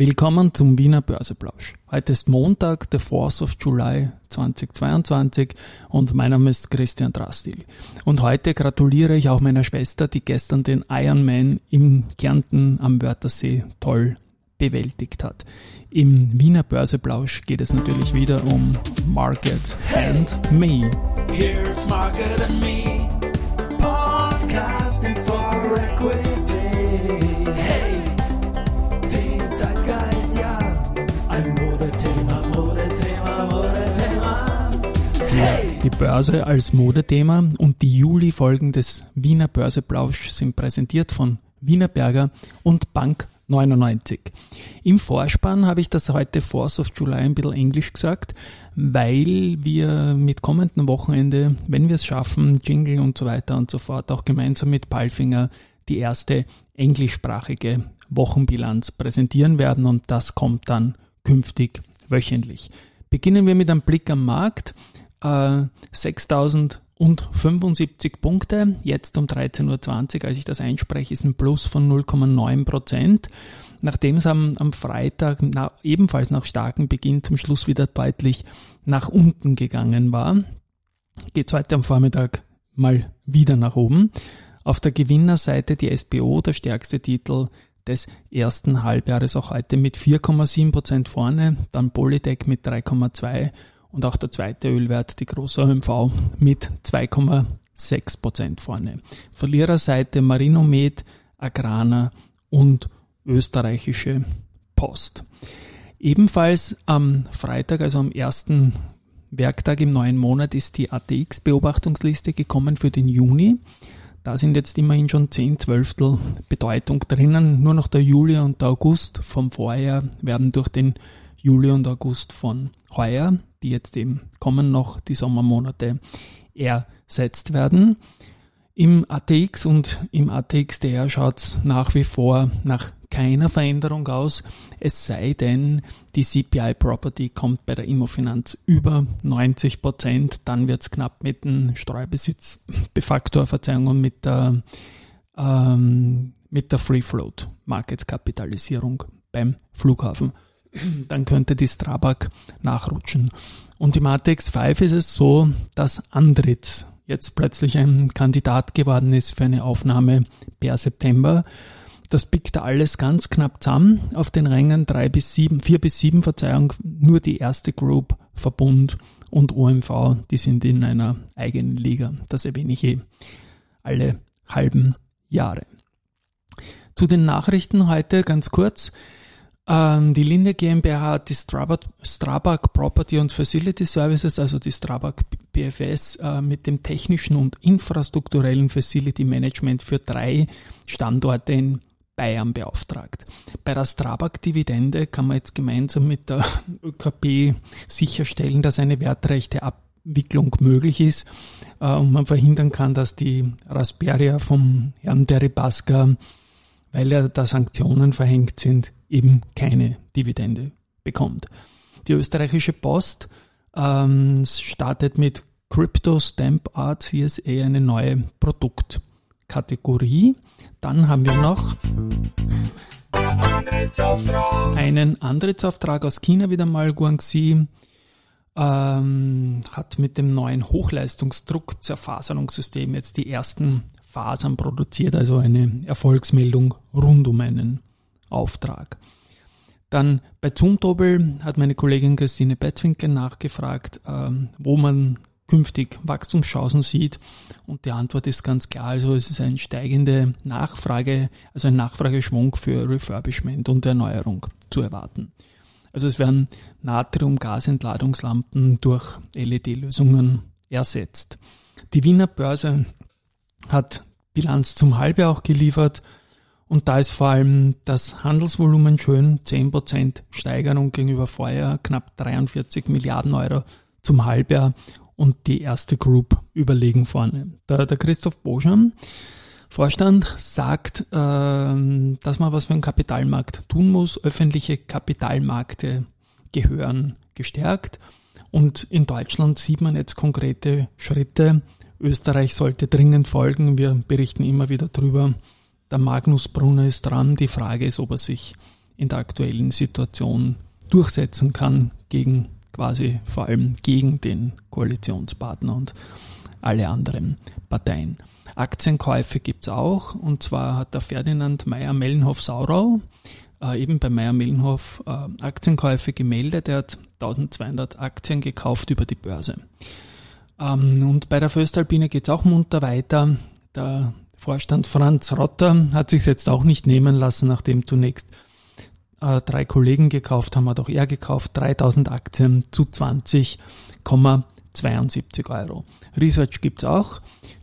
Willkommen zum Wiener Börseplausch. Heute ist Montag, der 4th of July 2022 und mein Name ist Christian Drastil. Und heute gratuliere ich auch meiner Schwester, die gestern den Ironman im Kärnten am Wörthersee toll bewältigt hat. Im Wiener Börseplausch geht es natürlich wieder um Market and Me. Here's Market and Me, Börse als Modethema und die Juli-Folgen des Wiener Börseplausch sind präsentiert von Wiener Berger und Bank 99. Im Vorspann habe ich das heute 4th of July ein bisschen Englisch gesagt, weil wir mit kommenden Wochenende, wenn wir es schaffen, Jingle und so weiter und so fort, auch gemeinsam mit Palfinger die erste englischsprachige Wochenbilanz präsentieren werden und das kommt dann künftig wöchentlich. Beginnen wir mit einem Blick am Markt äh, 6075 Punkte. Jetzt um 13.20 Uhr, als ich das einspreche, ist ein Plus von 0,9 Prozent. Nachdem es am, am Freitag na, ebenfalls nach starkem Beginn zum Schluss wieder deutlich nach unten gegangen war, geht es heute am Vormittag mal wieder nach oben. Auf der Gewinnerseite die SBO, der stärkste Titel des ersten Halbjahres, auch heute mit 4,7 Prozent vorne, dann Polytech mit 3,2% und auch der zweite Ölwert, die große OMV, mit 2,6 Prozent vorne. Verliererseite Marinomed, Agrana und österreichische Post. Ebenfalls am Freitag, also am ersten Werktag im neuen Monat, ist die ATX-Beobachtungsliste gekommen für den Juni. Da sind jetzt immerhin schon 10 Zwölftel Bedeutung drinnen. Nur noch der Juli und der August vom Vorjahr werden durch den Juli und August von heuer, die jetzt eben kommen noch, die Sommermonate, ersetzt werden. Im ATX und im ATXDR schaut es nach wie vor nach keiner Veränderung aus, es sei denn, die CPI Property kommt bei der Immofinanz über 90 Prozent, dann wird es knapp mit dem Streubesitzbefaktor, Verzeihung, und mit der, ähm, mit der Free Float Marketskapitalisierung beim Flughafen dann könnte die Strabag nachrutschen. Und im ATX 5 ist es so, dass Andritz jetzt plötzlich ein Kandidat geworden ist für eine Aufnahme per September. Das pickt alles ganz knapp zusammen auf den Rängen 3 bis 7, 4 bis 7, Verzeihung, nur die erste Group, Verbund und OMV, die sind in einer eigenen Liga. Das erwähne ich eh alle halben Jahre. Zu den Nachrichten heute ganz kurz. Ähm, die Linde GmbH hat die Strabag, Strabag Property und Facility Services, also die Strabag PFS, äh, mit dem technischen und infrastrukturellen Facility Management für drei Standorte in Bayern beauftragt. Bei der Strabag-Dividende kann man jetzt gemeinsam mit der ÖKP sicherstellen, dass eine wertrechte Abwicklung möglich ist äh, und man verhindern kann, dass die Rasperia vom Herrn Deripaska, weil ja da Sanktionen verhängt sind, eben keine Dividende bekommt. Die österreichische Post ähm, startet mit Crypto Stamp Art CSA eine neue Produktkategorie. Dann haben wir noch einen Antrittsauftrag aus China wieder mal. Guangxi ähm, hat mit dem neuen Hochleistungsdruck-Zerfaserungssystem jetzt die ersten Fasern produziert, also eine Erfolgsmeldung rund um einen Auftrag. Dann bei Zumtobel hat meine Kollegin Christine Bettwinkel nachgefragt, ähm, wo man künftig Wachstumschancen sieht. Und die Antwort ist ganz klar, also es ist eine steigende Nachfrage, also ein Nachfrageschwung für Refurbishment und Erneuerung zu erwarten. Also es werden Natrium-Gasentladungslampen durch LED-Lösungen ersetzt. Die Wiener Börse hat Bilanz zum Halbjahr auch geliefert und da ist vor allem das Handelsvolumen schön, 10% Steigerung gegenüber Vorjahr, knapp 43 Milliarden Euro zum Halbjahr und die erste Group überlegen vorne. Der, der Christoph Boschan, Vorstand, sagt, äh, dass man was für den Kapitalmarkt tun muss. Öffentliche Kapitalmärkte gehören gestärkt und in Deutschland sieht man jetzt konkrete Schritte. Österreich sollte dringend folgen. Wir berichten immer wieder drüber der Magnus Brunner ist dran. Die Frage ist, ob er sich in der aktuellen Situation durchsetzen kann gegen quasi vor allem gegen den Koalitionspartner und alle anderen Parteien. Aktienkäufe gibt's auch und zwar hat der Ferdinand Meyer-Mellenhoff-Saurau äh, eben bei Meyer-Mellenhoff äh, Aktienkäufe gemeldet. Er hat 1200 Aktien gekauft über die Börse. Ähm, und bei der Föstalpine geht's auch munter weiter. Der Vorstand Franz Rotter hat sich jetzt auch nicht nehmen lassen, nachdem zunächst äh, drei Kollegen gekauft haben, hat auch er gekauft, 3000 Aktien zu 20,72 Euro. Research gibt's auch.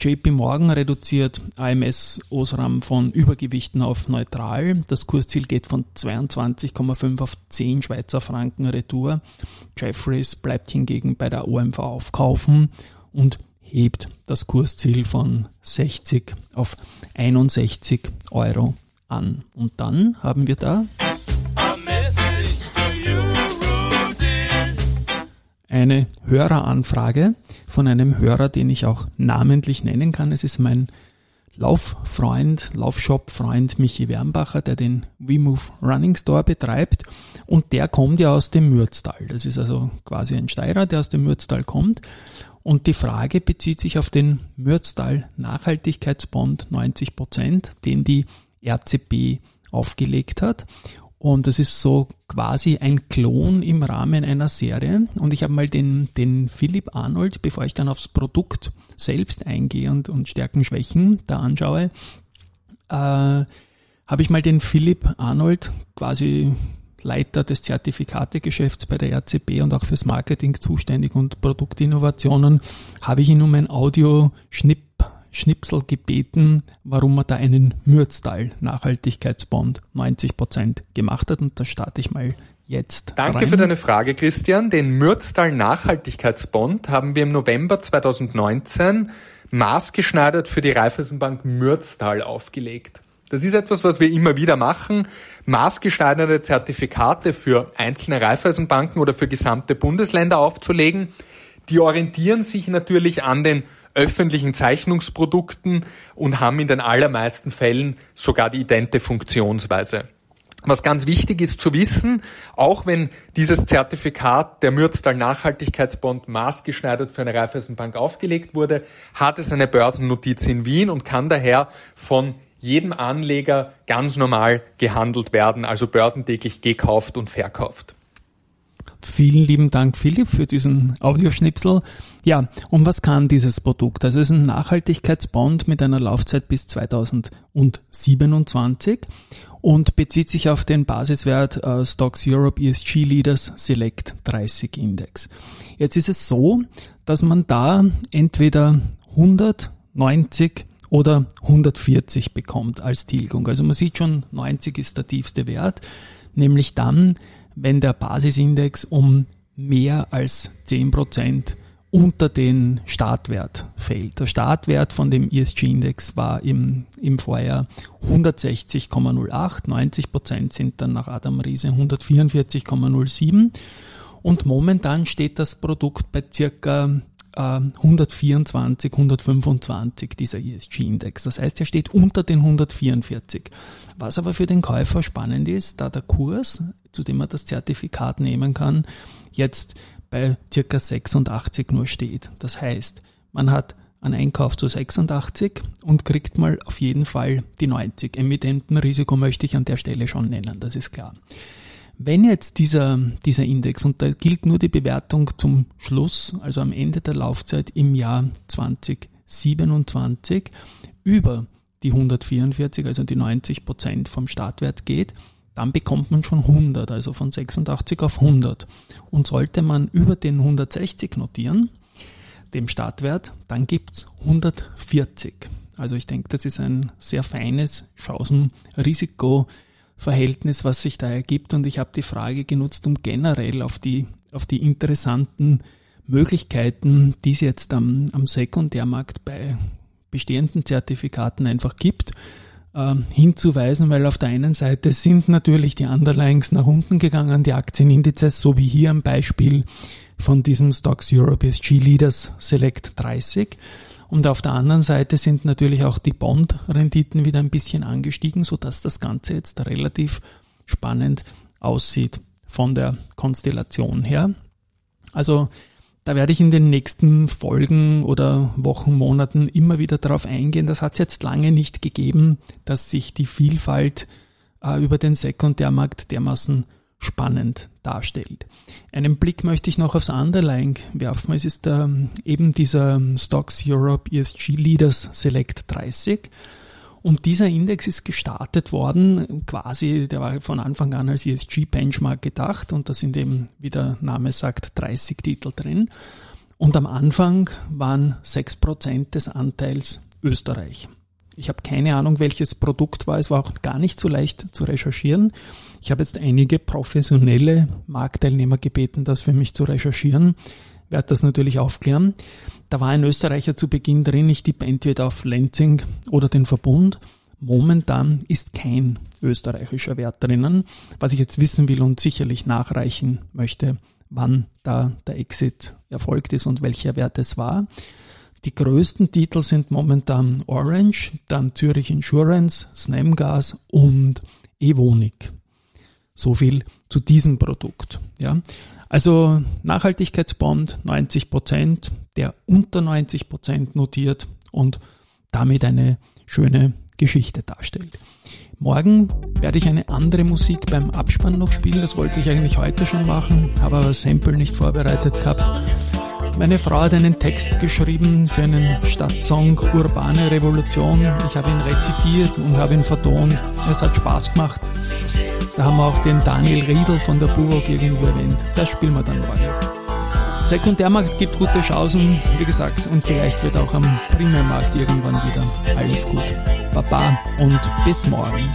JP Morgan reduziert AMS Osram von Übergewichten auf neutral. Das Kursziel geht von 22,5 auf 10 Schweizer Franken Retour. Jeffries bleibt hingegen bei der OMV aufkaufen und hebt das Kursziel von 60 auf 61 Euro an. Und dann haben wir da eine Höreranfrage von einem Hörer, den ich auch namentlich nennen kann. Es ist mein Lauffreund, Laufshop-Freund Michi Wernbacher, der den WeMove Running Store betreibt. Und der kommt ja aus dem Mürztal. Das ist also quasi ein Steirer, der aus dem Mürztal kommt. Und die Frage bezieht sich auf den Mürztal Nachhaltigkeitsbond 90 Prozent, den die RCB aufgelegt hat. Und das ist so quasi ein Klon im Rahmen einer Serie. Und ich habe mal den, den Philipp Arnold, bevor ich dann aufs Produkt selbst eingehe und, und Stärken, Schwächen da anschaue, äh, habe ich mal den Philipp Arnold, quasi Leiter des Zertifikategeschäfts bei der RCB und auch fürs Marketing zuständig und Produktinnovationen, habe ich ihn um ein Audioschnipp Schnipsel gebeten, warum er da einen Mürztal Nachhaltigkeitsbond 90 Prozent gemacht hat. Und da starte ich mal jetzt. Danke rein. für deine Frage, Christian. Den Mürztal Nachhaltigkeitsbond haben wir im November 2019 maßgeschneidert für die Raiffeisenbank Mürztal aufgelegt. Das ist etwas, was wir immer wieder machen. Maßgeschneiderte Zertifikate für einzelne Raiffeisenbanken oder für gesamte Bundesländer aufzulegen. Die orientieren sich natürlich an den öffentlichen Zeichnungsprodukten und haben in den allermeisten Fällen sogar die idente Funktionsweise. Was ganz wichtig ist zu wissen, auch wenn dieses Zertifikat der Mürztal Nachhaltigkeitsbond maßgeschneidert für eine Raiffeisenbank aufgelegt wurde, hat es eine Börsennotiz in Wien und kann daher von jedem Anleger ganz normal gehandelt werden, also börsentäglich gekauft und verkauft. Vielen lieben Dank, Philipp, für diesen Audioschnipsel. Ja, und was kann dieses Produkt? Also es ist ein Nachhaltigkeitsbond mit einer Laufzeit bis 2027 und bezieht sich auf den Basiswert äh, Stocks Europe ESG Leaders Select 30 Index. Jetzt ist es so, dass man da entweder 190 oder 140 bekommt als Tilgung. Also man sieht schon, 90 ist der tiefste Wert, nämlich dann, wenn der Basisindex um mehr als 10% unter den Startwert fällt. Der Startwert von dem ESG-Index war im, im Vorjahr 160,08, 90 Prozent sind dann nach Adam Riese 144,07 und momentan steht das Produkt bei circa 124, 125 dieser ESG-Index. Das heißt, er steht unter den 144. Was aber für den Käufer spannend ist, da der Kurs, zu dem er das Zertifikat nehmen kann, jetzt bei circa 86 nur steht. Das heißt, man hat einen Einkauf zu 86 und kriegt mal auf jeden Fall die 90. Emittentenrisiko möchte ich an der Stelle schon nennen, das ist klar. Wenn jetzt dieser, dieser Index, und da gilt nur die Bewertung zum Schluss, also am Ende der Laufzeit im Jahr 2027, über die 144, also die 90 Prozent vom Startwert geht, dann bekommt man schon 100, also von 86 auf 100. Und sollte man über den 160 notieren, dem Startwert, dann gibt's 140. Also ich denke, das ist ein sehr feines Chancen-Risiko- Verhältnis, was sich da ergibt. Und ich habe die Frage genutzt, um generell auf die, auf die interessanten Möglichkeiten, die es jetzt am, am Sekundärmarkt bei bestehenden Zertifikaten einfach gibt, äh, hinzuweisen, weil auf der einen Seite sind natürlich die Underlyings nach unten gegangen, die Aktienindizes, so wie hier am Beispiel von diesem Stocks Europe SG Leaders Select 30. Und auf der anderen Seite sind natürlich auch die Bond-Renditen wieder ein bisschen angestiegen, sodass das Ganze jetzt relativ spannend aussieht von der Konstellation her. Also da werde ich in den nächsten Folgen oder Wochen, Monaten immer wieder darauf eingehen. Das hat es jetzt lange nicht gegeben, dass sich die Vielfalt äh, über den Sekundärmarkt dermaßen spannend darstellt. Einen Blick möchte ich noch aufs Underlying werfen. Es ist äh, eben dieser Stocks Europe ESG Leaders Select 30. Und dieser Index ist gestartet worden, quasi, der war von Anfang an als ESG-Benchmark gedacht und da sind eben, wie der Name sagt, 30 Titel drin. Und am Anfang waren 6% des Anteils Österreich. Ich habe keine Ahnung, welches Produkt war. Es war auch gar nicht so leicht zu recherchieren. Ich habe jetzt einige professionelle Marktteilnehmer gebeten, das für mich zu recherchieren. Werde das natürlich aufklären. Da war ein Österreicher zu Beginn drin. Ich tippe entweder auf Lenzing oder den Verbund. Momentan ist kein österreichischer Wert drinnen. Was ich jetzt wissen will und sicherlich nachreichen möchte, wann da der Exit erfolgt ist und welcher Wert es war. Die größten Titel sind momentan Orange, dann Zürich Insurance, Snamgas und Evonik. So viel zu diesem Produkt. Ja. Also Nachhaltigkeitsbond 90 Prozent, der unter 90 Prozent notiert und damit eine schöne Geschichte darstellt. Morgen werde ich eine andere Musik beim Abspann noch spielen. Das wollte ich eigentlich heute schon machen, habe aber Sample nicht vorbereitet gehabt. Meine Frau hat einen Text geschrieben für einen Stadtsong Urbane Revolution. Ich habe ihn rezitiert und habe ihn vertont. Es hat Spaß gemacht. Da haben wir auch den Daniel Riedel von der Burg irgendwo erwähnt. Das spielen wir dann morgen. Sekundärmarkt gibt gute Chancen, wie gesagt, und vielleicht wird auch am Primärmarkt irgendwann wieder alles gut. Baba und bis morgen.